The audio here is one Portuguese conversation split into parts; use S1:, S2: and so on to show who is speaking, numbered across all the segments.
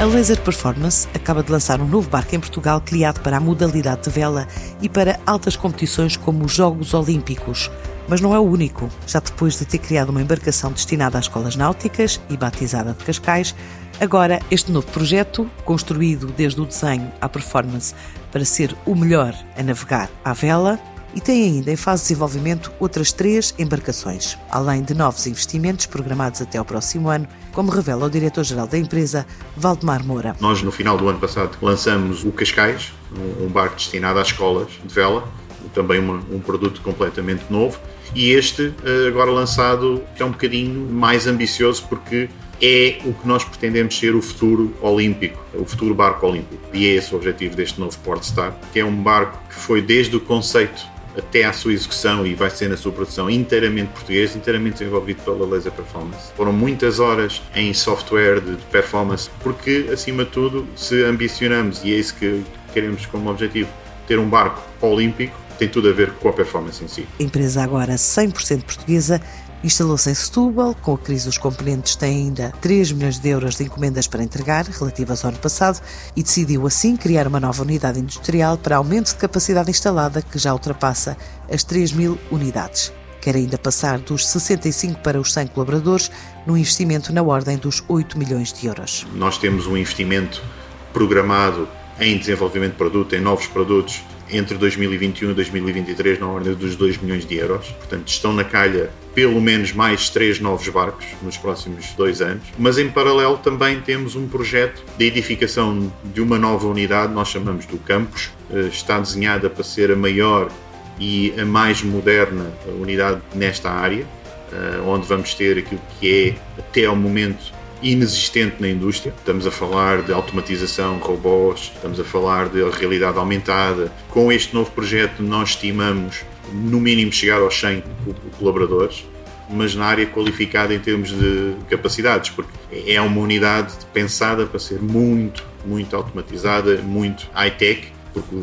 S1: A Laser Performance acaba de lançar um novo barco em Portugal criado para a modalidade de vela e para altas competições como os Jogos Olímpicos. Mas não é o único. Já depois de ter criado uma embarcação destinada às escolas náuticas e batizada de Cascais, agora este novo projeto, construído desde o desenho à performance para ser o melhor a navegar à vela, e tem ainda em fase de desenvolvimento outras três embarcações, além de novos investimentos programados até ao próximo ano, como revela o diretor-geral da empresa, Valdemar Moura.
S2: Nós, no final do ano passado, lançamos o Cascais, um barco destinado às escolas de vela, também uma, um produto completamente novo, e este, eh, agora lançado, que é um bocadinho mais ambicioso, porque é o que nós pretendemos ser o futuro olímpico, o futuro barco olímpico. E é esse o objetivo deste novo Portstar, que é um barco que foi desde o conceito até à sua execução e vai ser na sua produção inteiramente português, inteiramente desenvolvido pela Laser Performance. Foram muitas horas em software de performance, porque acima de tudo, se ambicionamos, e é isso que queremos como objetivo, ter um barco olímpico, tem tudo a ver com a performance em si.
S1: Empresa agora 100% portuguesa Instalou-se em Setúbal, com a crise dos componentes tem ainda 3 milhões de euros de encomendas para entregar, relativas ao ano passado, e decidiu assim criar uma nova unidade industrial para aumento de capacidade instalada que já ultrapassa as 3 mil unidades. Quer ainda passar dos 65 para os 100 colaboradores, num investimento na ordem dos 8 milhões de euros.
S2: Nós temos um investimento programado em desenvolvimento de produto, em novos produtos, entre 2021 e 2023 na ordem dos 2 milhões de euros. Portanto, estão na calha pelo menos mais três novos barcos nos próximos dois anos. Mas em paralelo também temos um projeto de edificação de uma nova unidade, nós chamamos do campus. Eh, está desenhada para ser a maior e a mais moderna unidade nesta área, eh, onde vamos ter aquilo que é, até ao momento, inexistente na indústria. Estamos a falar de automatização, robôs, estamos a falar de realidade aumentada. Com este novo projeto, nós estimamos no mínimo chegar aos 100 colaboradores, mas na área qualificada em termos de capacidades, porque é uma unidade pensada para ser muito, muito automatizada, muito high-tech, porque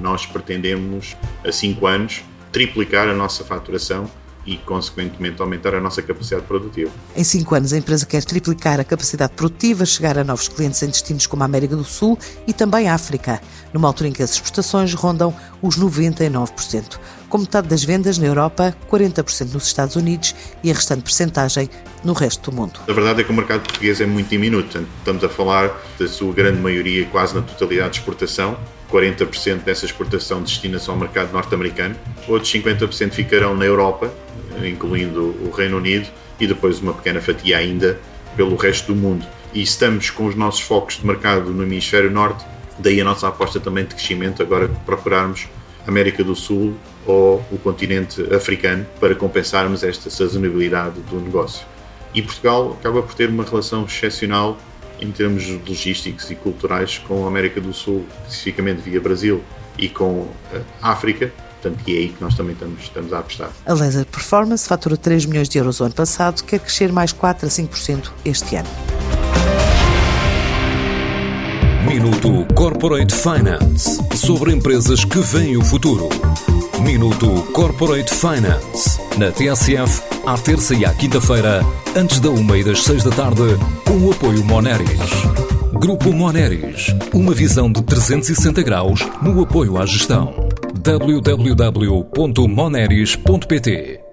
S2: nós pretendemos, a 5 anos, triplicar a nossa faturação e, consequentemente, aumentar a nossa capacidade produtiva.
S1: Em cinco anos, a empresa quer triplicar a capacidade produtiva, chegar a novos clientes em destinos como a América do Sul e também a África, numa altura em que as exportações rondam os 99%. Com metade das vendas na Europa, 40% nos Estados Unidos e a restante percentagem no resto do mundo.
S2: A verdade é que o mercado português é muito diminuto. Estamos a falar da sua grande maioria, quase na totalidade de exportação, 40% dessa exportação destina-se ao mercado norte-americano, outros 50% ficarão na Europa, incluindo o Reino Unido, e depois uma pequena fatia ainda pelo resto do mundo. E estamos com os nossos focos de mercado no hemisfério norte, daí a nossa aposta também de crescimento, agora procurarmos América do Sul ou o continente africano para compensarmos esta sazonabilidade do negócio. E Portugal acaba por ter uma relação excepcional em termos logísticos e culturais com a América do Sul, especificamente via Brasil e com a África, Portanto, e é aí que nós também estamos, estamos a apostar.
S1: A Laser Performance faturou 3 milhões de euros o ano passado, quer crescer mais 4 a 5% este ano.
S3: Minuto Corporate Finance sobre empresas que veem o futuro. Minuto Corporate Finance na TSF, à terça e à quinta-feira, antes da uma e das seis da tarde, com o apoio Moneris. Grupo Moneris, uma visão de 360 graus no apoio à gestão www.moneris.pt